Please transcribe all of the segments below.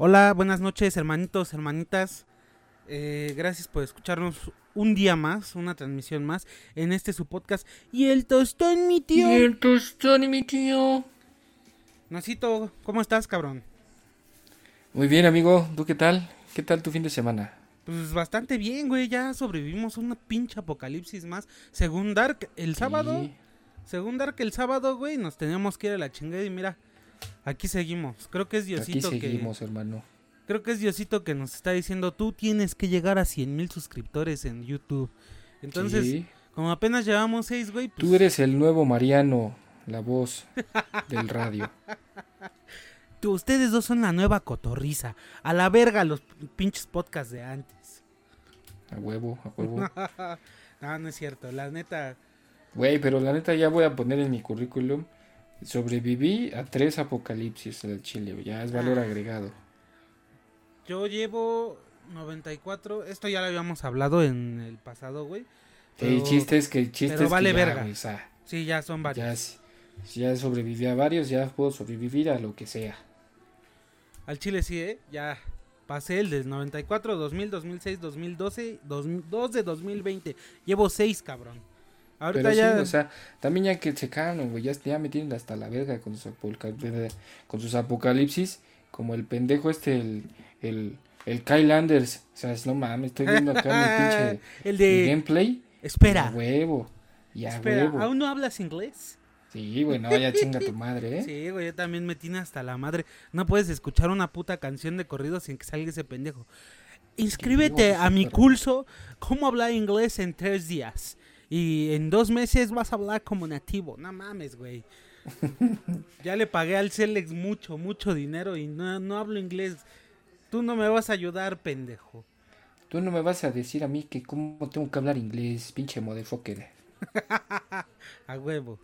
Hola, buenas noches, hermanitos, hermanitas. Eh, gracias por escucharnos un día más, una transmisión más en este su podcast. Y el tostón, mi tío. Y el tostón, mi tío. Nacito, ¿cómo estás, cabrón? Muy bien, amigo. ¿Tú qué tal? ¿Qué tal tu fin de semana? Pues bastante bien, güey. Ya sobrevivimos a una pinche apocalipsis más. Según Dark, el sábado. Sí. Según Dark, el sábado, güey, nos teníamos que ir a la chingada. Y mira, aquí seguimos. Creo que es Aquí Diosito que. seguimos, hermano. Creo que es Diosito que nos está diciendo, tú tienes que llegar a 100 mil suscriptores en YouTube. Entonces, Sí. como apenas llevamos seis, güey, pues, Tú eres el nuevo Mariano, la voz del radio. tú- ustedes dos son la nueva cotorriza. A la verga los pinches podcasts de antes. A huevo, a huevo. no, no es cierto. La neta, Güey, pero la neta ya voy a poner en mi currículum. Sobreviví a tres apocalipsis del Chile. güey. Ya es valor Ah. agregado. yo llevo 94. Esto ya lo habíamos hablado en el pasado, güey. El pero- chiste es que el chiste pero es que vale ya, verga. sea, Sí, ya son varios. ya, ya sobreviví a varios, ya puedo sobrevivir a lo que sea. Al Chile sí, ¿eh? Ya pasé el del 94, 2000, 2006, 2012, 2002 de 2020. Llevo seis, cabrón. Ahorita Pero ya... sí, o sea, también ya que se calmen, güey, ya, ya me tienen hasta la verga con sus, con sus apocalipsis, como el pendejo este, el, el, el Kyle Anders, o sea, es- no mames, estoy viendo acá mi pinche el de... gameplay, Espera, a huevo, y a espera, huevo. ¿aún no hablas inglés? Sí, güey, no, ya chinga tu madre, ¿eh? Sí, güey, yo también me tiene hasta la madre. No puedes escuchar una puta canción de corrido sin que salga ese pendejo. Inscríbete a mi curso Cómo hablar inglés en tres días. Y en dos meses vas a hablar como nativo. No mames, güey. ya le pagué al Celex mucho, mucho dinero y no, no hablo inglés. Tú no me vas a ayudar, pendejo. Tú no me vas a decir a mí que cómo tengo que hablar inglés, pinche motherfucker. A huevo.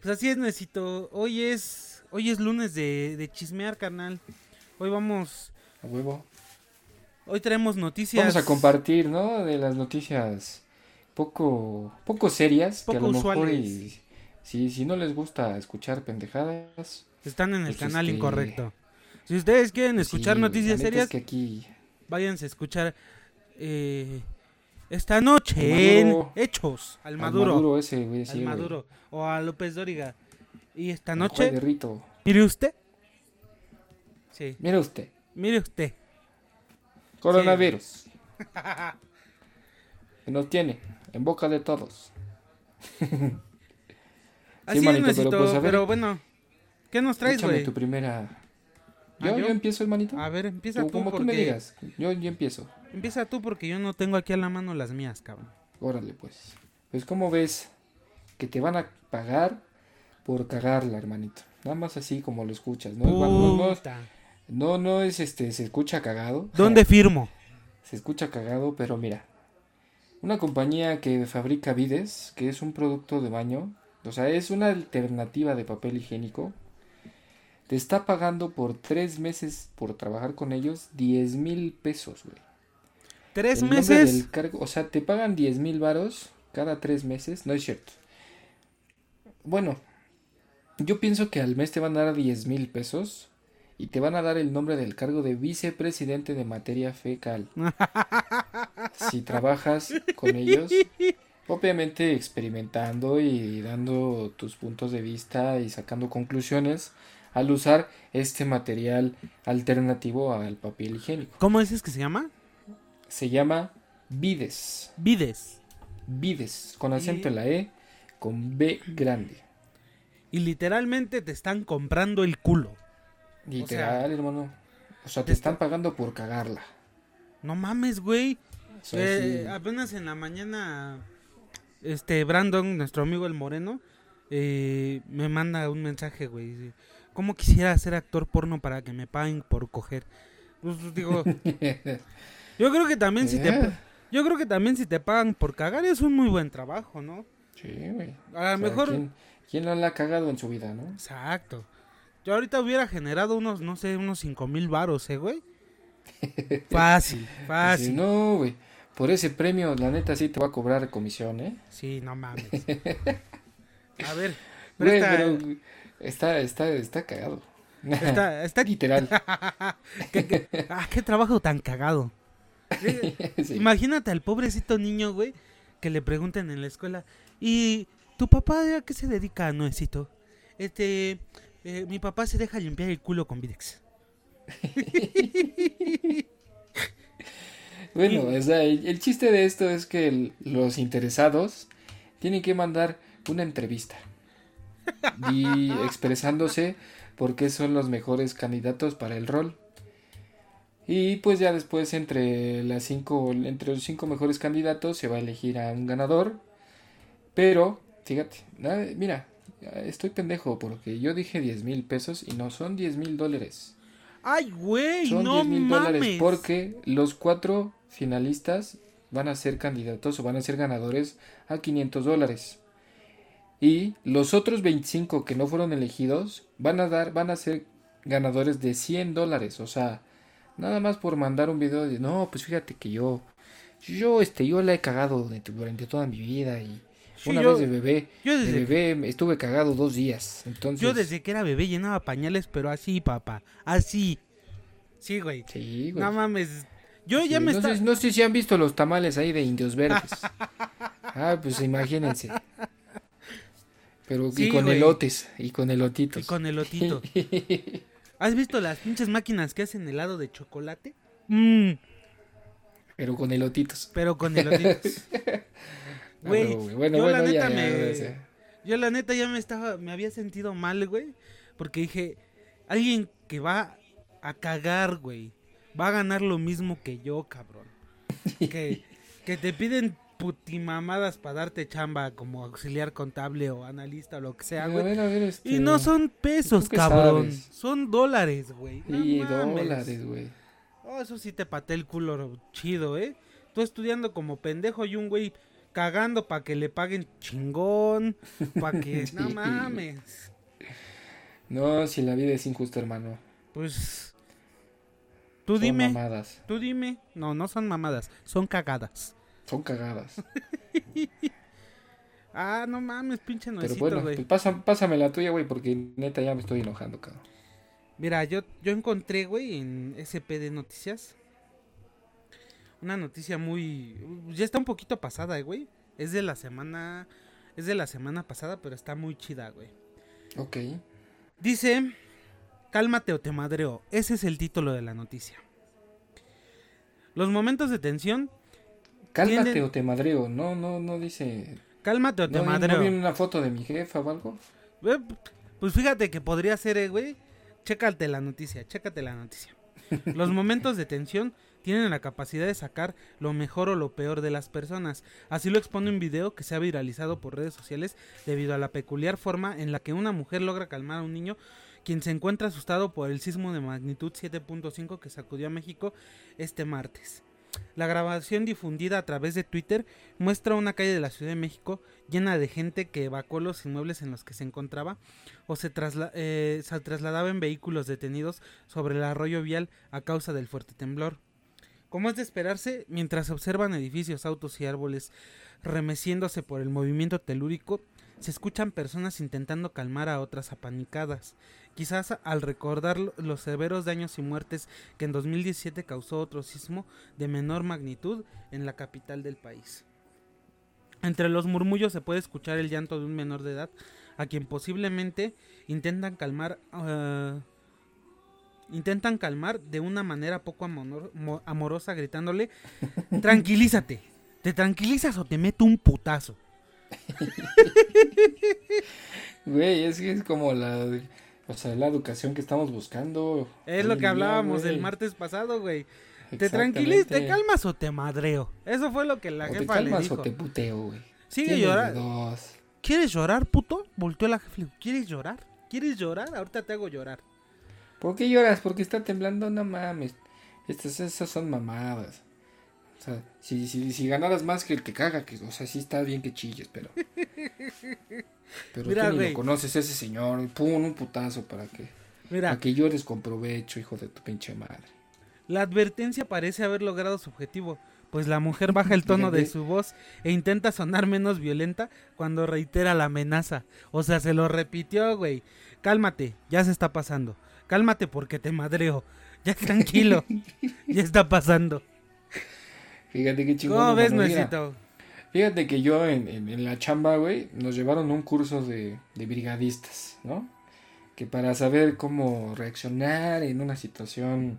Pues así es, necesito. Hoy es. Hoy es lunes de, de chismear, carnal. Hoy vamos. A huevo. Hoy traemos noticias. Vamos a compartir, ¿no? De las noticias poco, poco serias, que a lo mejor y, si, si no les gusta escuchar pendejadas. Están en el Pues, canal este, incorrecto. Si ustedes quieren escuchar sí, noticias serias, Es que aquí váyanse a escuchar eh, esta noche en Hechos, al al Maduro, Maduro ese, güey, sí, al güey, Maduro o a López Dóriga. Y esta noche, Juan de Rito. mire usted. Sí, Mira usted, mire usted. coronavirus. que nos tiene en boca de todos. Así es, manito, pero Necesito, pues, a ver, pero bueno, ¿qué nos traes, güey? tu primera. Ah, ¿Yo, ¿yo? yo empiezo, hermanito? A ver, empieza Tú, como porque tú me digas. Yo, yo empiezo. empieza tú porque yo no tengo aquí a la mano las mías, cabrón. Órale, pues. Pues, ¿cómo ves que te van a pagar por cagarla, hermanito? Nada más así como lo escuchas, ¿no? Igual no, no, Puta. no, no es este, se escucha cagado. ¿Dónde firmo? Se escucha cagado, pero mira. Una compañía que fabrica Vides, que es un producto de baño, o sea, es una alternativa de papel higiénico, te está pagando por tres meses por trabajar con ellos 10 mil pesos, güey. ¿Tres El meses? del cargo- o sea, te pagan 10 mil varos cada tres meses. No es cierto. Bueno, yo pienso que al mes te van a dar 10 mil pesos y te van a dar el nombre del cargo de vicepresidente de materia fecal. si trabajas con ellos, obviamente experimentando y dando tus puntos de vista y sacando conclusiones al usar este material alternativo al papel higiénico. ¿Cómo dices que se llama? Se llama Vides. Vides. Vides, con acento en la E, con B grande. Y literalmente te están comprando el culo. Literal, hermano. O sea, te están pagando por cagarla. No mames, güey. O sea, Eh, sí. Apenas en la mañana, este Brandon, nuestro amigo el moreno, eh, me manda un mensaje, güey. dice, ¿Cómo quisiera ser actor porno para que me paguen por coger? Pues digo, yo creo que también si te, Eh, yo creo que también si te pagan por cagar es un muy buen trabajo, ¿no? Sí, güey. A lo mejor, ¿quién, quién no la ha cagado en su vida, no? exacto. Yo ahorita hubiera generado unos, no sé, unos cinco mil varos, ¿eh, güey? Fácil, fácil. sí, no, güey. Por ese premio, la neta sí te va a cobrar comisión, ¿eh? Sí, no mames. A ver, Güey, pero está, está, está cagado. Está, está... Literal. ¿Qué, qué, ah, qué trabajo tan cagado. Sí. Imagínate al pobrecito niño, güey, que le pregunten en la escuela, ¿y tu papá a qué se dedica, Noecito? Este, eh, mi papá se deja limpiar el culo con Videx. Bueno, o sea, el, el chiste de esto es que el- los interesados tienen que mandar una entrevista y expresándose por qué son los mejores candidatos para el rol. Y pues ya después entre las cinco, entre los cinco mejores candidatos se va a elegir a un ganador. Pero, fíjate, mira, estoy pendejo porque yo dije 10 mil pesos y no son 10 mil dólares. ¡Ay, güey! Son ¡No 10 mil dólares porque los cuatro finalistas van a ser candidatos o van a ser ganadores a 500 dólares. Y los otros 25 que no fueron elegidos van a dar, van a ser ganadores de 100 dólares. O sea, nada más por mandar un video de, no, pues fíjate que yo, yo, este, yo la he cagado durante toda mi vida y Sí, una yo- vez de bebé, yo de desde- bebé estuve cagado dos días. Entonces, Yo desde que era bebé llenaba pañales, pero así, papá. Así. Sí, güey. sí, güey. No mames. Yo Sí, ya me no, está... sé, no sé si han visto los tamales ahí de indios verdes. ah, pues imagínense. Pero Sí, y con güey. elotes y con elotitos. Y con elotito. ¿Has visto las pinches máquinas que hacen helado de chocolate? Mmm, Pero con elotitos. pero con elotitos. Ah, Güey, bueno, yo la bueno, ya, neta ya, me- Yo la neta ya me estaba, me había sentido mal, güey. Porque dije, alguien que va a cagar, güey. Va a ganar lo mismo que yo, cabrón. Que, que te piden putimamadas para darte chamba como auxiliar contable o analista o lo que sea, güey. ver, este, Y no son pesos, ¿tú qué cabrón. sabes? Son dólares, güey. No mames. dólares, güey. Oh, eso sí te paté el culo chido, ¿eh? Tú estudiando como pendejo y un güey cagando para que le paguen chingón, para que... No mames. No, si la vida es injusta, hermano. Pues... Tú Son dime, mamadas. tú dime. No, no son mamadas, son cagadas. Son cagadas. Ah, no mames, pinche Pero nuecito, bueno, güey. pues pasa- pásame la tuya, güey, porque neta ya me estoy enojando, cabrón. Mira, yo, yo encontré, güey, en SP de Noticias. Una noticia muy... Ya está un poquito pasada, eh, güey. Es de la semana... Es de la semana pasada, pero está muy chida, güey. Ok. Dice... Cálmate o te madreo. Ese es el título de la noticia. Los momentos de tensión... Cálmate o te madreo. No, no, no dice. Cálmate o te ¿No, madreo. ¿No viene una foto de mi jefa o algo? Eh, Pues fíjate que podría ser, eh, güey. Chécate la noticia, chécate la noticia. Los momentos de tensión tienen la capacidad de sacar lo mejor o lo peor de las personas. Así lo expone un video que se ha viralizado por redes sociales debido a la peculiar forma en la que una mujer logra calmar a un niño quien se encuentra asustado por el sismo de magnitud 7.5 que sacudió a México este martes. La grabación difundida a través de Twitter muestra una calle de la Ciudad de México llena de gente que evacuó los inmuebles en los que se encontraba o se, trasla- eh, se trasladaba en vehículos detenidos sobre el arroyo vial a causa del fuerte temblor. Como es de esperarse, mientras se observan edificios, autos y árboles remeciéndose por el movimiento telúrico, se escuchan personas intentando calmar a otras apanicadas. Quizás al recordar lo- los severos daños y muertes que en 2017 causó otro sismo de menor magnitud en la capital del país. Entre los murmullos se puede escuchar el llanto de un menor de edad a quien posiblemente intentan calmar ah, intentan calmar de una manera poco amorosa gritándole tranquilízate te tranquilizas o te meto un putazo Güey, es que es como la. O sea, la educación que estamos buscando. es lo que hablábamos el martes pasado güey te tranquilizas te calmas o te madreo eso fue lo que la o te jefa le calmas dijo o te puteo, güey. sigue llorando. ¿Quieres llorar, puto? Volteó la jefa. ¿Quieres llorar? ¿Quieres llorar? Ahorita te hago llorar. ¿Por qué lloras? Porque está temblando, no mames. Estas, esas son mamadas. O sea, si, si, si ganaras más que el que caga, que, o sea, sí está bien que chilles, pero. Pero Mira, tú ni lo conoces ese señor. Pum, un putazo para que, Mira, para que llores con provecho, hijo de tu pinche madre. la advertencia parece haber logrado su objetivo, pues la mujer baja el tono de su voz e intenta sonar menos violenta cuando reitera la amenaza. O sea, se lo repitió, güey. Cálmate, ya se está pasando. Cálmate porque te madreo. Ya tranquilo, ya está pasando. Fíjate qué chingón. ¿Cómo ves. Nuesito? Fíjate que yo en, en- en la chamba, güey, nos llevaron un curso de, de brigadistas, ¿no? Que para saber cómo reaccionar en una situación,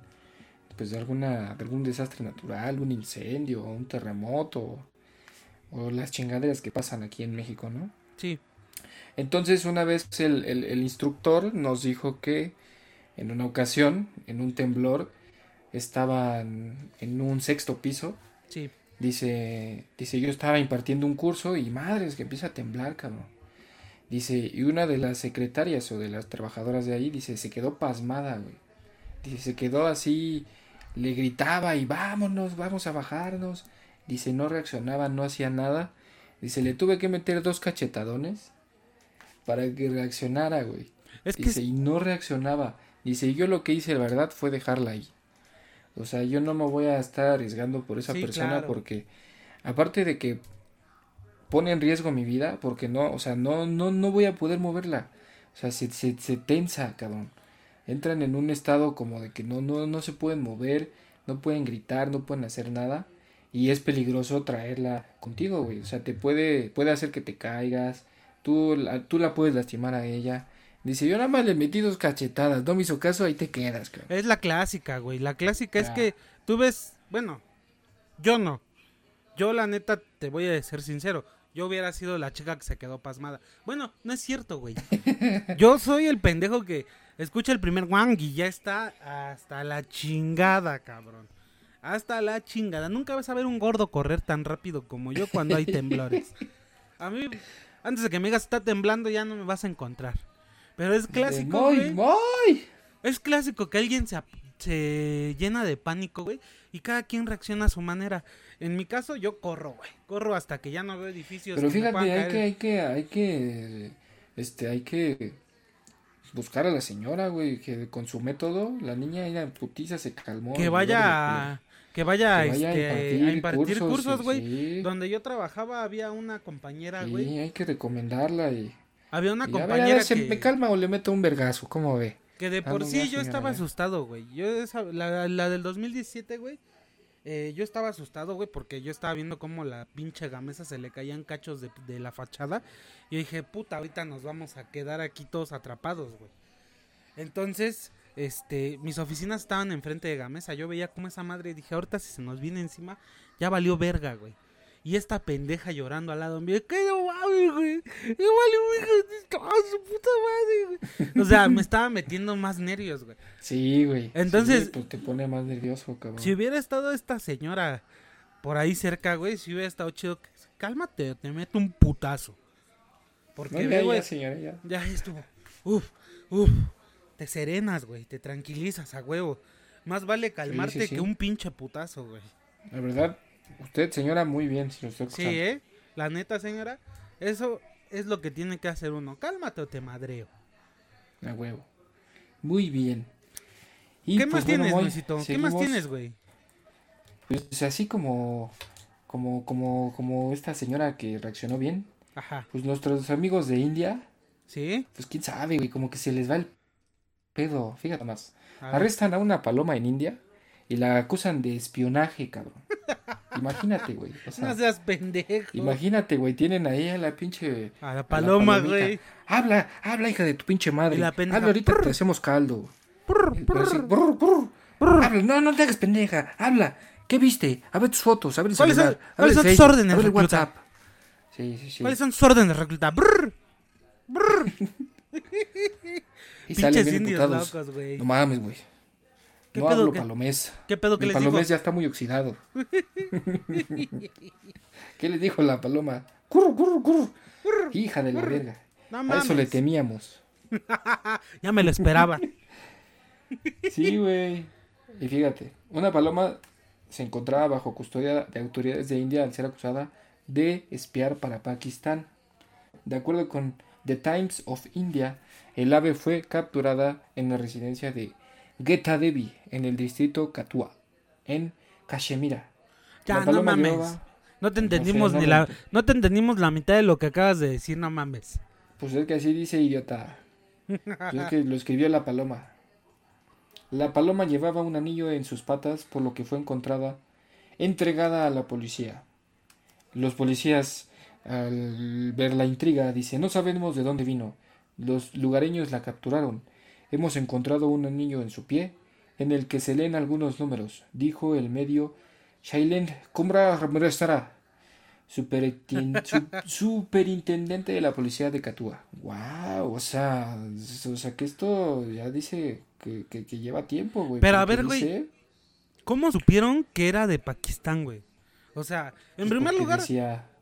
pues de alguna, de algún desastre natural, un incendio, un terremoto, o las chingaderas que pasan aquí en México, ¿no? Sí, Entonces una vez el, el- el instructor nos dijo que en una ocasión, en un temblor, estaban en un sexto piso sí. Dice, dice, yo estaba impartiendo un curso y madres que empieza a temblar, cabrón. Dice, y una de las secretarias o de las trabajadoras de ahí, dice, se quedó pasmada, güey. Dice, se quedó así, le gritaba y vámonos, vamos a bajarnos. Dice, no reaccionaba, no hacía nada. Dice, le tuve que meter dos cachetadones para que reaccionara, güey. Es que Dice, y no reaccionaba. Dice, yo lo que hice, la verdad, fue dejarla ahí. O sea, yo no me voy a estar arriesgando por esa Sí, persona claro. porque, aparte de que pone en riesgo mi vida, porque no, o sea, no, no, no voy a poder moverla. O sea, se, se, se tensa, cabrón. Entran en un estado como de que no, no, no se pueden mover, no pueden gritar, no pueden hacer nada. Y es peligroso traerla contigo, güey. O sea, te puede, puede hacer que te caigas. Tú la, tú la puedes lastimar a ella. Dice, yo nada más le metí dos cachetadas. No me hizo caso, ahí te quedas, cabrón. es la clásica, güey. La clásica es que tú ves, bueno, yo no. Yo la neta te voy a ser sincero. Yo hubiera sido la chica que se quedó pasmada. Bueno, no es cierto, güey. Yo soy el pendejo que escucha el primer wang y ya está hasta la chingada, cabrón. Hasta la chingada. Nunca vas a ver un gordo correr tan rápido como yo cuando hay temblores. A mí, antes de que me digas está temblando, ya no me vas a encontrar. Pero es clásico, güey. Es clásico que alguien se, se llena de pánico, güey, y cada quien reacciona a su manera. En mi caso, yo corro, güey. Corro hasta que ya no veo edificios. Pero que fíjate, hay caer. que, hay que, hay que, este, hay que buscar a la señora, güey, que con su método, la niña en putiza se calmó. Que vaya, a- que vaya, que vaya este, a impartir cursos, y- güey. Sí, Donde yo trabajaba había una compañera, sí, güey. hay que recomendarla y, Había una y a ver, a compañera ver, ¿se que, me calma o le meto un vergazo? ¿Cómo ve? que de Ah, por sí yo estaba asustado, güey. Yo esa, la, la del 2017, güey. eh, yo estaba asustado, güey, porque yo estaba viendo cómo la pinche gamesa se le caían cachos de, de la fachada. Y dije, puta, ahorita nos vamos a quedar aquí todos atrapados, güey. Entonces, este, mis oficinas estaban enfrente de gamesa. Yo veía como esa madre y dije, ahorita si se nos viene encima, ya valió verga, güey. Y esta pendeja llorando al lado mío, que no mames, güey. Valió verga, toda su puta madre, güey. O sea, me estaba metiendo más nervios, güey. Sí, güey. Entonces- Sí, pues te pone más nervioso, cabrón. Si hubiera estado esta señora por ahí cerca, güey, si hubiera estado chido, cálmate, te meto un putazo. Porque, No, ya, güey, ya, señora, ya. ya estuvo. Uf, uf. Te serenas, güey, te tranquilizas a huevo. Más vale calmarte sí. que un pinche putazo, güey. La verdad, usted, señora, muy bien, si lo estoy Sí. ¿eh? La neta, señora, eso es lo que tiene que hacer uno. Cálmate o te madreo. A huevo. Muy bien. Y, ¿Qué pues, más bueno, tienes, Luisito? ¿Qué más tienes, güey? Pues así como, como, como, como esta señora que reaccionó bien. Ajá. Pues nuestros amigos de India, ¿Sí? pues quién sabe, güey, como que se les va el pedo. Fíjate más. A. Arrestan a una paloma en India y la acusan de espionaje, cabrón. Imagínate, güey. O sea, No seas pendejo. imagínate, güey, tienen ahí a la pinche A la paloma, güey. Habla, habla, hija de tu pinche madre. La pendeja, Habla ahorita, te hacemos caldo. Así, brr, brr. Habla, no, no te hagas pendeja. Habla. ¿Qué viste? A ver tus fotos, a ver el ¿Cuáles celular, son- cuáles son tus órdenes, recluta? WhatsApp. Sí, sí, sí. ¿Cuáles son tus órdenes, recluta? Brr. Y salen bien locos, güey. No mames, güey. ¿Qué No pedo, hablo qué? palomés. ¿Qué pedo que El dijo? palomés ya está muy oxidado. ¿Qué le dijo la paloma? Curru, curru, curru. Hija de la verga. No A eso le temíamos. Ya me lo esperaba. Sí, güey. Y fíjate, una paloma se encontraba bajo custodia de autoridades de India al ser acusada de espiar para Pakistán. De acuerdo con The Times of India, el ave fue capturada en la residencia de Geta Devi en el distrito Katua, en Cachemira. Ya, La no mames. No te no sé, entendimos ni la... No te entendimos la mitad de lo que acabas de decir, no mames. Pues es que así dice idiota. Pues es que lo escribió la paloma. La paloma llevaba un anillo en sus patas, por lo que fue encontrada entregada a la policía. Los policías, al ver la intriga, dicen, no sabemos de dónde vino. Los lugareños la capturaron. Hemos encontrado un anillo en su pie, en el que se leen algunos números, dijo el medio Shailend Kumbra Ramrestara, superintendente de la policía de Catúa. ¡Wow! O sea, o sea que esto ya dice que, que, lleva tiempo, güey. Pero a ver, güey. ¿Cómo supieron que era de Pakistán, güey? O sea, en pues primer lugar,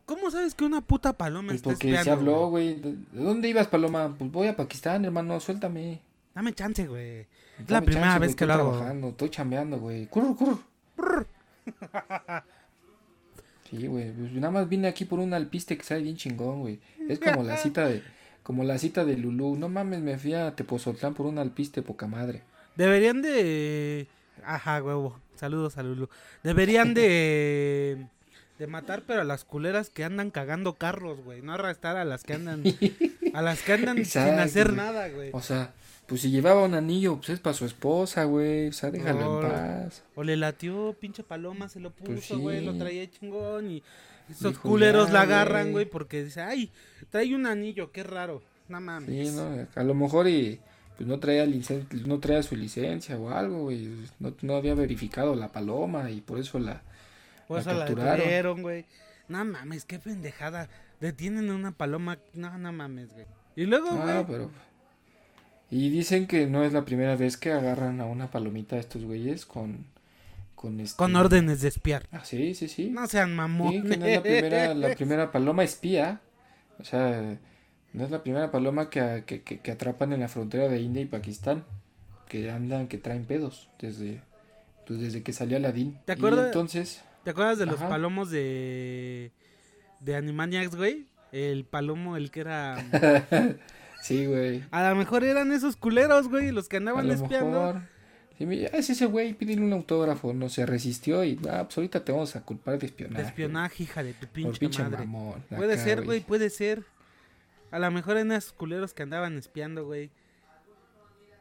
¿cómo sabes que una puta paloma pues está Porque se habló, güey. ¿De dónde ibas, paloma? Pues voy a Pakistán, hermano, suéltame. Dame chance, güey. Es la primera vez que lo hago. Estoy trabajando, estoy chambeando, güey. Curr, curr. Sí, güey. Pues nada más vine aquí por un alpiste que sale bien chingón, güey. Es como la cita de como la cita de Lulú. No mames, me fui a Tepozoltlán por un alpiste poca madre. Deberían de Ajá, huevo. Saludos a Lulu. Deberían de de matar pero a las culeras que andan cagando carros, güey, no arrastrar a las que andan a las que andan sin hacer nada, güey. O sea, pues si llevaba un anillo, pues es para su esposa, güey. O sea, déjalo en paz. O le latió, pinche paloma, se lo pues puso, güey. Lo traía chingón. Y esos culeros la agarran, güey, porque dice, ay, trae un anillo, qué raro. No mames. Sí, no, a lo mejor y pues no traía no traía su licencia o algo, güey. No, no había verificado la paloma y por eso la, por eso la capturaron. güey. No mames, qué pendejada. Detienen a una paloma. No, no mames, güey. Y luego, güey. pero y dicen que no es la primera vez que agarran a una palomita a estos güeyes con con, este... con órdenes de espiar. Ah, sí, sí, sí. No sean mamones. Sí, que no es la primera, la primera paloma espía. O sea, no es la primera paloma que, que, que, atrapan en la frontera de India y Pakistán. Que andan, que traen pedos desde, pues desde que salió Aladdin. ¿Te acuerdas? entonces... ¿Te acuerdas de los palomos de de Animaniacs, güey? El palomo, el que era Sí, güey. A lo mejor eran esos culeros, güey, los que andaban a espiando. Mejor. Sí, es ese güey, pídele un autógrafo, no se resistió y ah, pues ahorita te vamos a culpar de espionaje. De espionaje, hija de tu pinche, madre. puede ser, güey, puede ser. A lo mejor eran esos culeros que andaban espiando, güey.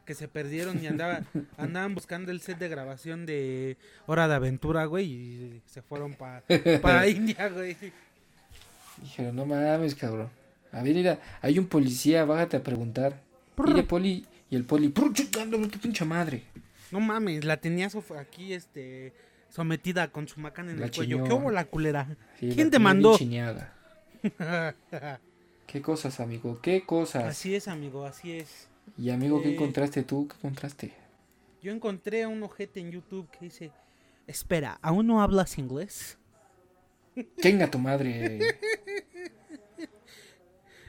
Que se perdieron y andaban, andaban buscando el set de grabación de Hora de Aventura, güey, y se fueron para pa India, güey. Dijeron, no mames, cabrón. A ver, mira, hay un policía, bájate a preguntar. Mire, poli. Y el poli, tu pinche madre! No mames, la tenía aquí, este, sometida con su macana en el cuello. ¿Qué hubo la culera? ¿Quién te mandó? ¿Qué cosas, amigo? ¿Qué cosas? Así es, amigo, así es. Y amigo, ¿qué eh, encontraste tú? ¿Qué encontraste? Yo encontré a un ojete en YouTube que dice, espera, ¿aún no hablas inglés? Tenga tu madre.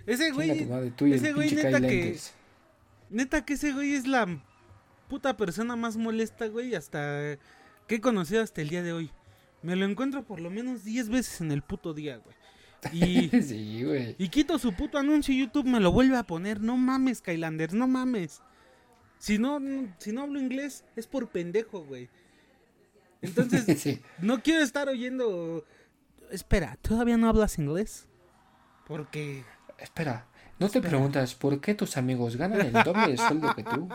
Ese güey. ese güey, neta que. Neta que ese güey es la puta persona más molesta, güey, hasta. que he conocido hasta el día de hoy. Me lo encuentro por lo menos 10 veces en el puto día, güey. Y, sí, güey. y quito su puto anuncio YouTube, me lo vuelve a poner. No mames, Skylanders, no mames. Si no, si no hablo inglés, es por pendejo, güey. Entonces, no quiero estar oyendo. Espera, ¿todavía no hablas inglés? Porque espera, ¿no te preguntas por qué tus amigos ganan el doble de sueldo que tú?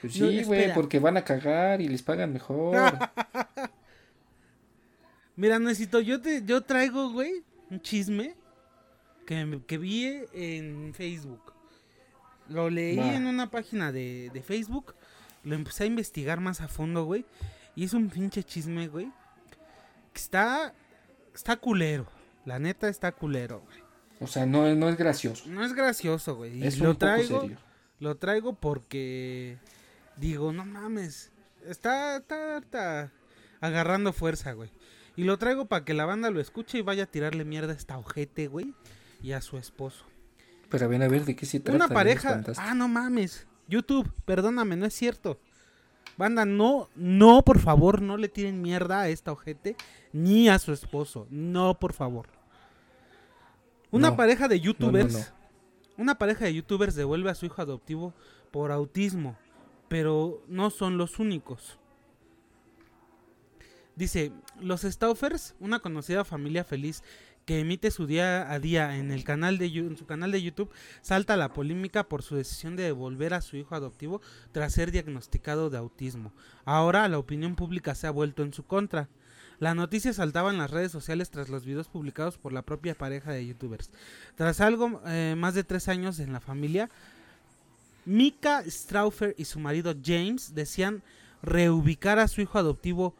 Pues sí, güey, porque van a cagar y les pagan mejor. Mira, necesito, yo te, yo traigo, güey, un chisme que, que vi en Facebook. Lo leí en una página de, de Facebook, lo empecé a investigar más a fondo, güey. Y es un pinche chisme, güey. Que está, está culero. La neta está culero, güey. O sea, no, no es gracioso. No es gracioso, güey. Es lo traigo, Lo traigo porque digo, no mames. Está, está, está agarrando fuerza, güey. Y lo traigo para que la banda lo escuche y vaya a tirarle mierda a esta ojete, güey. Y a su esposo. Pero ven a ver de qué se trata. Una pareja. Ah, no mames. YouTube, perdóname, no es cierto. Banda, no, no, por favor, no le tiren mierda a esta ojete ni a su esposo. No, por favor. Una pareja de youtubers. una pareja de youtubers devuelve a su hijo adoptivo por autismo, pero no son los únicos. Dice, los Stauffers, una conocida familia feliz que emite su día a día en el canal de en su canal de YouTube, salta la polémica por su decisión de devolver a su hijo adoptivo tras ser diagnosticado de autismo. Ahora la opinión pública se ha vuelto en su contra. La noticia saltaba en las redes sociales tras los videos publicados por la propia pareja de youtubers. Tras algo eh, más de tres años en la familia, Mika Straufer y su marido James decían reubicar a su hijo adoptivo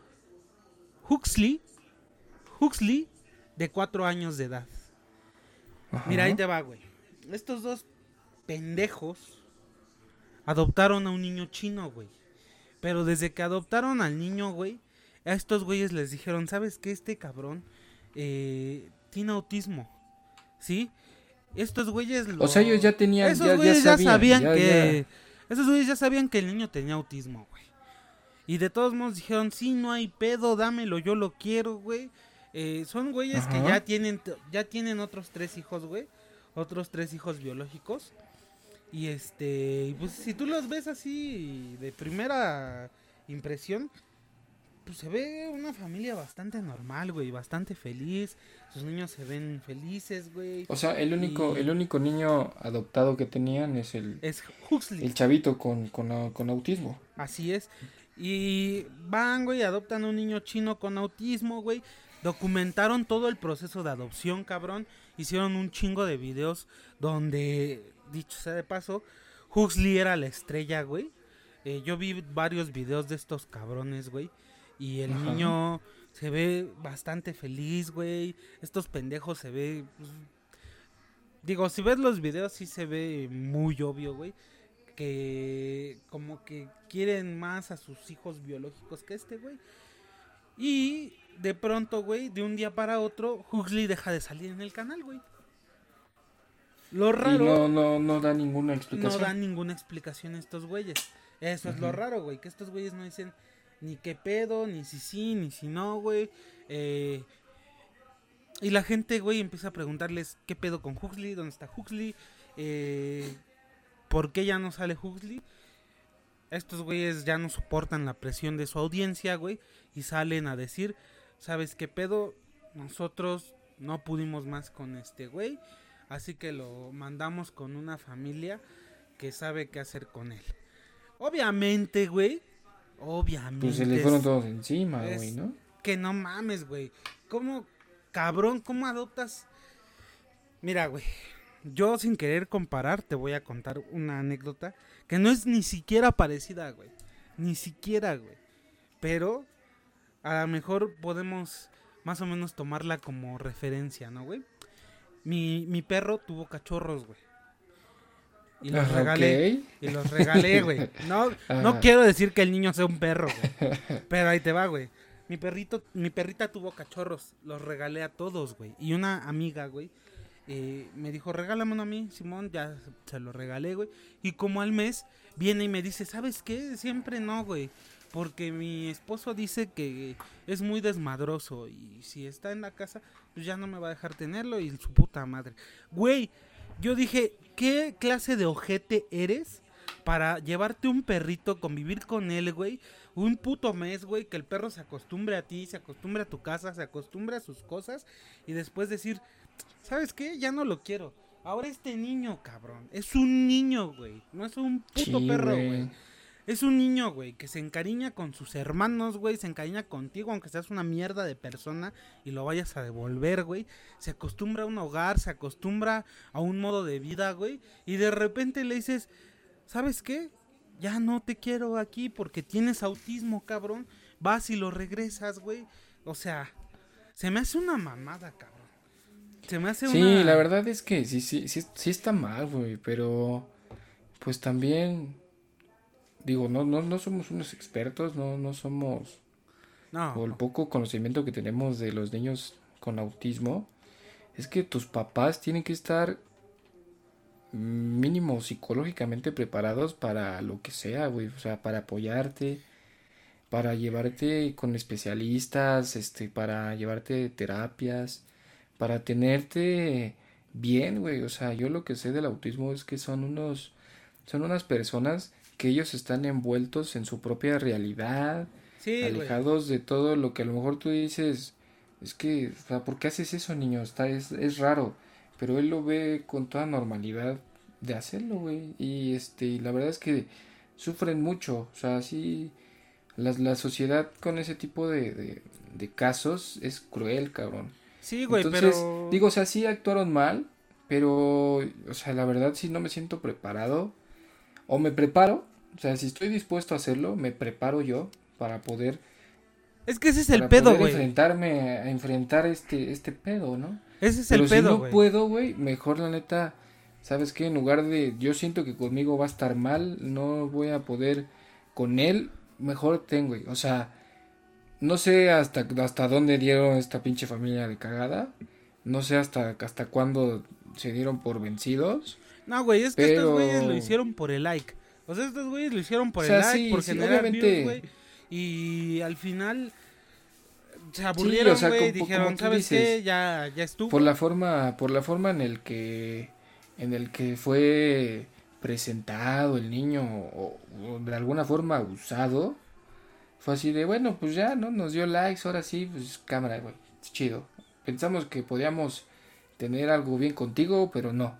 Huxley, Huxley de cuatro años de edad. Mira, ahí te va, güey. Estos dos pendejos adoptaron a un niño chino, güey. Pero desde que adoptaron al niño, güey, a estos güeyes les dijeron, ¿sabes qué? Este cabrón eh, tiene autismo. ¿Sí? Estos güeyes... O sea, ellos ya tenían... Esos güeyes ya, sabían, que... Esos güeyes ya sabían que el niño tenía autismo, güey. Y de todos modos dijeron, sí, no hay pedo, dámelo, yo lo quiero, güey. Eh, son güeyes que ya tienen, ya tienen otros tres hijos, güey. Otros tres hijos biológicos. Y este, pues si tú los ves así de primera impresión, pues se ve una familia bastante normal, güey, bastante feliz. Sus niños se ven felices, güey. O sea, el único, el único niño adoptado que tenían es el, es Huxley. el chavito con, con, con autismo. Así es. Y van, güey, adoptan a un niño chino con autismo, güey. Documentaron todo el proceso de adopción, cabrón. Hicieron un chingo de videos donde, dicho sea de paso, Huxley era la estrella, güey. Eh, yo vi varios videos de estos cabrones, güey. Y el niño se ve bastante feliz, güey. Estos pendejos se ve... Pues, digo, si ves los videos sí se ve muy obvio, güey que como que quieren más a sus hijos biológicos que este, güey. Y de pronto, güey, de un día para otro, Huxley deja de salir en el canal, güey. Lo raro. no, no, no da ninguna explicación. No dan ninguna explicación estos güeyes. Eso es lo raro, güey. Que estos güeyes no dicen ni qué pedo, ni si sí, ni si no, güey. Eh, y la gente, güey, empieza a preguntarles qué pedo con Huxley, dónde está Huxley. Eh, ¿Por qué ya no sale Huxley? Estos güeyes ya no soportan la presión de su audiencia, güey, y salen a decir, ¿sabes qué pedo? Nosotros no pudimos más con este güey, así que lo mandamos con una familia que sabe qué hacer con él. Obviamente, güey, obviamente. Pues se le fueron todos encima, güey, ¿no? Que no mames, güey. ¿Cómo, cabrón, cómo adoptas? Mira, güey, yo sin querer comparar te voy a contar una anécdota que no es ni siquiera parecida, güey. Ni siquiera, güey. Pero a lo mejor podemos más o menos tomarla como referencia, ¿no, güey? Mi, mi perro tuvo cachorros, güey. Y los regalé. Y los regalé, güey. No, no quiero decir que el niño sea un perro, güey. Pero ahí te va, güey. Mi perrito, mi perrita tuvo cachorros. Los regalé a todos, güey. Y una amiga, güey, eh, me dijo, regálame a mí, Simón, ya se lo regalé, güey. Y como al mes viene y me dice, ¿sabes qué? Siempre no, güey. Porque mi esposo dice que es muy desmadroso y si está en la casa, pues ya no me va a dejar tenerlo y su puta madre. Güey, yo dije, ¿qué clase de ojete eres para llevarte un perrito, convivir con él, güey? Un puto mes, güey, que el perro se acostumbre a ti, se acostumbre a tu casa, se acostumbre a sus cosas y después decir, ¿sabes qué? Ya no lo quiero. Ahora este niño, cabrón, es un niño, güey. No es un puto perro, güey. Es un niño, güey, que se encariña con sus hermanos, güey, se encariña contigo, aunque seas una mierda de persona y lo vayas a devolver, güey. Se acostumbra a un hogar, se acostumbra a un modo de vida, güey. Y de repente le dices, ¿sabes qué? Ya no te quiero aquí porque tienes autismo, cabrón. Vas y lo regresas, güey. O sea, se me hace una mamada, cabrón sí, la verdad es que sí, sí, sí, sí está mal, güey, pero pues también, digo, no, no, no somos unos expertos, no, no somos, no. o el poco conocimiento que tenemos de los niños con autismo, es que tus papás tienen que estar mínimo psicológicamente preparados para lo que sea, güey, o sea, para apoyarte, para llevarte con especialistas, este, para llevarte terapias, para tenerte bien, güey. O sea, yo lo que sé del autismo es que son unos, son unas personas que ellos están envueltos en su propia realidad, alejados de todo lo que a lo mejor tú dices, es que, o sea, ¿por qué haces eso, niño? Está, es, es raro. Pero él lo ve con toda normalidad de hacerlo, güey. Y este, la verdad es que sufren mucho. O sea, sí, la, la sociedad con ese tipo de, de, de casos es cruel, cabrón. Sí, güey, Entonces, pero... digo, o sea, sí actuaron mal, pero, o sea, la verdad sí no me siento preparado. O me preparo, o sea, si estoy dispuesto a hacerlo, me preparo yo para poder, Es que ese es el pedo, güey. enfrentarme a enfrentar este, este pedo, ¿no? Ese es Pero el si pedo, no güey. puedo, güey, mejor la neta, ¿sabes qué? En lugar de, yo siento que conmigo va a estar mal, no voy a poder con él, mejor ten, güey. O sea, no sé hasta, hasta dónde dieron esta pinche familia de cagada. No sé hasta, hasta cuándo se dieron por vencidos. No, güey, es que estos güeyes lo hicieron por el like. O sea, estos güeyes lo hicieron por O sea, el like, sí, por sí, generar obviamente. views, güey. Y al final se aburrieron, o sea, güey, como- dijeron, como ¿sabes dices, qué? Ya, ya estuvo. Por la forma, por la forma en el que, en el que fue presentado el niño o, o de alguna forma usado, fue así de, bueno, pues ya, ¿no? Nos dio likes, ahora sí, pues cámara, güey, chido. Pensamos que podíamos tener algo bien contigo, pero no.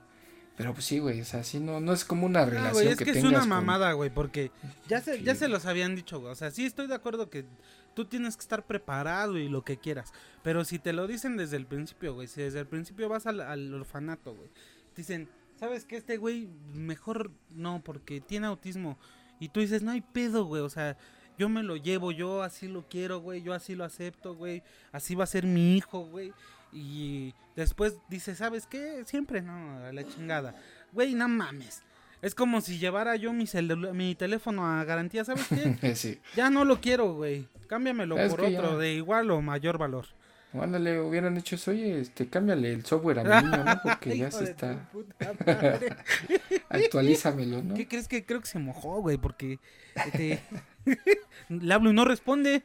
Pero pues sí, güey, o sea, sí no, no es como una Ah, relación güey, es que, que, es una mamada, güey, porque ya se, ya se los habían dicho, güey. O sea, sí estoy de acuerdo que tú tienes que estar preparado y lo que quieras. Pero si te lo dicen desde el principio, güey, si desde el principio vas al, al orfanato, güey, dicen, ¿sabes qué? Este güey mejor no, porque tiene autismo. Y tú dices, no hay pedo, güey, o sea, yo me lo llevo, yo así lo quiero, güey, yo así lo acepto, güey, así va a ser mi hijo, güey. Y después dices, ¿sabes qué? Siempre no, a la chingada. Güey, no mames. Es como si llevara yo mi, mi teléfono a garantía, ¿sabes qué? sí. Ya no lo quiero, güey. Cámbiamelo Es por otro ya- de igual o mayor valor. Ándale, hubieran hecho eso, oye, este, cámbiale el software a mi niño, ¿no? Porque ya se está, actualízamelo, ¿no? ¿Qué crees que creo que se mojó, güey? Porque este, le hablo y no responde.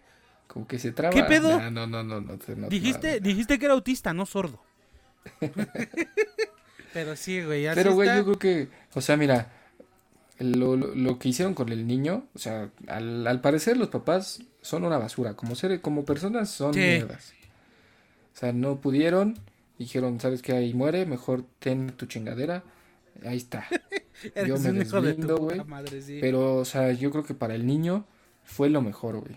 Como que se traba. ¿Qué pedo? Nah, no, no, no, no, no, no, dijiste, no. dijiste que era autista, no sordo. Pero sí, güey, así Pero, güey, está. yo creo que, o sea, mira, lo, lo, lo que hicieron con el niño, o sea, al, al parecer los papás son una basura, como seres, como personas son Sí. mierdas. O sea, no pudieron, dijeron, ¿sabes qué? Ahí muere, mejor ten tu chingadera, ahí está. Yo me deslindo, güey, sí. Pero, o sea, yo creo que para el niño fue lo mejor, güey.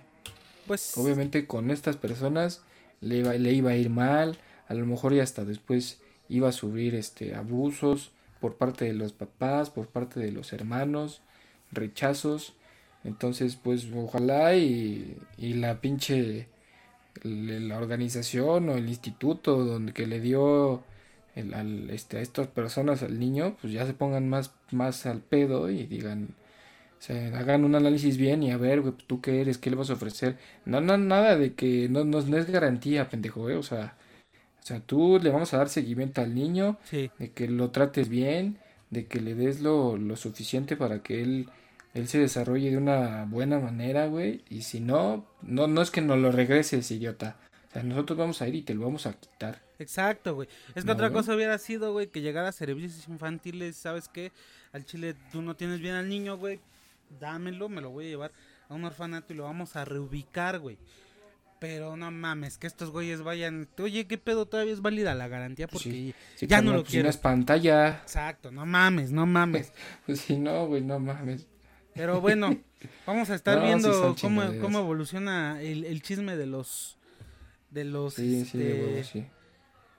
pues, Obviamente con estas personas le iba, le iba a ir mal, a lo mejor y hasta después iba a sufrir este abusos por parte de los papás, por parte de los hermanos, rechazos. Entonces, pues ojalá y, y la pinche la organización o el instituto donde que le dio el- al- este, a estas personas al niño, pues ya se pongan más, más al pedo y digan, o sea, hagan un análisis bien y a ver, güey, tú qué eres, qué le vas a ofrecer. No, no, nada de que no, no, no es garantía, pendejo, eh, o sea, o sea, tú le vamos a dar seguimiento al niño, sí. de que lo trates bien, de que le des lo, lo suficiente para que él, él se desarrolle de una buena manera, güey, y si no, no, no es que nos lo regreses, idiota. O sea, nosotros vamos a ir y te lo vamos a quitar. Exacto, güey. Es que No, otra güey. cosa hubiera sido, güey, que llegara a servicios infantiles, ¿sabes qué? Al chile tú no tienes bien al niño, güey. Dámelo, me lo voy a llevar a un orfanato y lo vamos a reubicar, güey. Pero no mames, que estos güeyes vayan. Oye, ¿qué pedo todavía es válida la garantía? Porque. Sí, Sí, Ya no lo quiero. no es pantalla. Exacto, no mames, no mames. Pues si no, güey, no mames. Pero bueno, vamos a estar No, viendo cómo, cómo evoluciona el, el chisme de los. De los. Sí, sí, de este, huevo.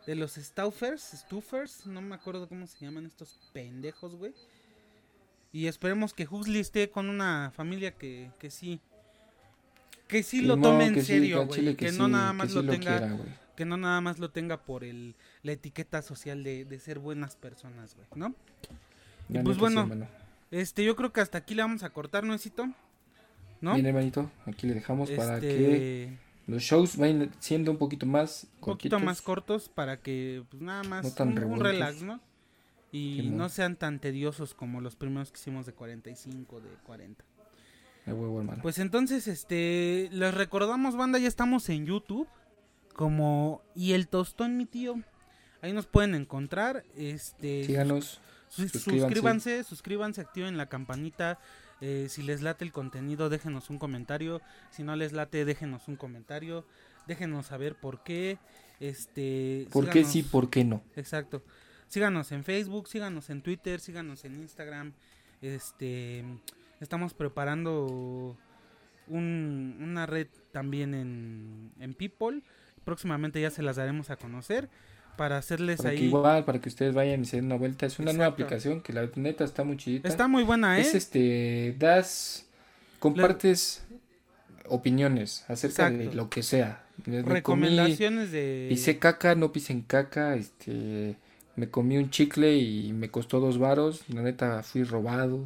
De los Staufers, Stufers, no me acuerdo cómo se llaman estos pendejos, güey. Y esperemos que Huxley esté con una familia que, que sí. Que sí lo tome en serio, güey. Que, no nada más lo tenga. que no nada más lo tenga por el, la etiqueta social de, de ser buenas personas, güey, ¿no? Y pues sí, bueno. Este, yo creo que hasta aquí le vamos a cortar, ¿nuecito? ¿No? Bien, hermanito, aquí le dejamos para Este, que los shows vayan siendo un poquito más un poquito cortitos. más cortos para que pues nada más No tan un, un relax, ¿no? Y no sean tan tediosos como los primeros que hicimos de 45, de 40. De huevo, hermano. Pues entonces, este, les recordamos, banda, ya estamos en YouTube como y el tostón, mi tío. Ahí nos pueden encontrar, este, Síganos. Sus- suscríbanse. suscríbanse, suscríbanse, activen la campanita Eh, si les late el contenido, déjenos un comentario. Si no les late, déjenos un comentario. Déjenos saber por qué. Este, ¿Por qué síganos- sí, por qué no? Exacto. Síganos en Facebook, síganos en Twitter, síganos en Instagram. Este, estamos preparando un- una red también en, en People. Próximamente ya se las daremos a conocer para hacerles Para que ahí. igual, para que ustedes vayan y se den una vuelta. Es una nueva Exacto. aplicación que la neta está muy chidita. Está muy buena, ¿eh? Es este, das, compartes opiniones acerca de Exacto. lo que sea. Me comí- Recomendaciones de. Pisé caca, no pisen caca, este, me comí un chicle y me costó dos varos, la neta fui robado,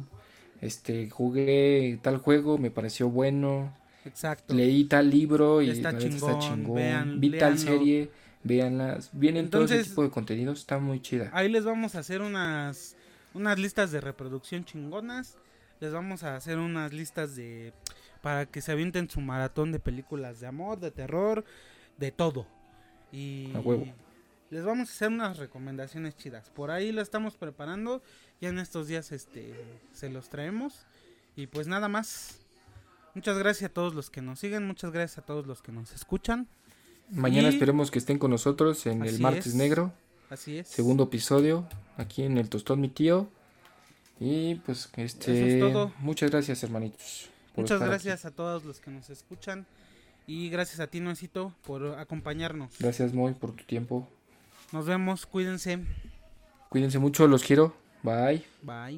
este, jugué tal juego, me pareció bueno, Exacto. leí tal libro y Está la neta está chingón, chingón, vean- vi tal léanlo. serie, véanlas, vienen todo ese tipo de contenidos, está muy chida. Ahí les vamos a hacer unas unas listas de reproducción chingonas. Les vamos a hacer unas listas de para que se avienten su maratón de películas de amor, de terror, de todo. Y A huevo. les vamos a hacer unas recomendaciones chidas. Por ahí lo estamos preparando. Ya en estos días este se los traemos. Y pues nada más. Muchas gracias a todos los que nos siguen, muchas gracias a todos los que nos escuchan. Mañana y- esperemos que estén con nosotros en el martes es. negro, Así es. segundo episodio, aquí en el Tostón Mi Tío. Y pues este, Eso es todo. muchas gracias hermanitos. Muchas aquí. gracias a todos los que nos escuchan y gracias a ti, Nuecito, por acompañarnos. Gracias Moy por tu tiempo. Nos vemos, cuídense. Cuídense mucho, los quiero. Bye. Bye.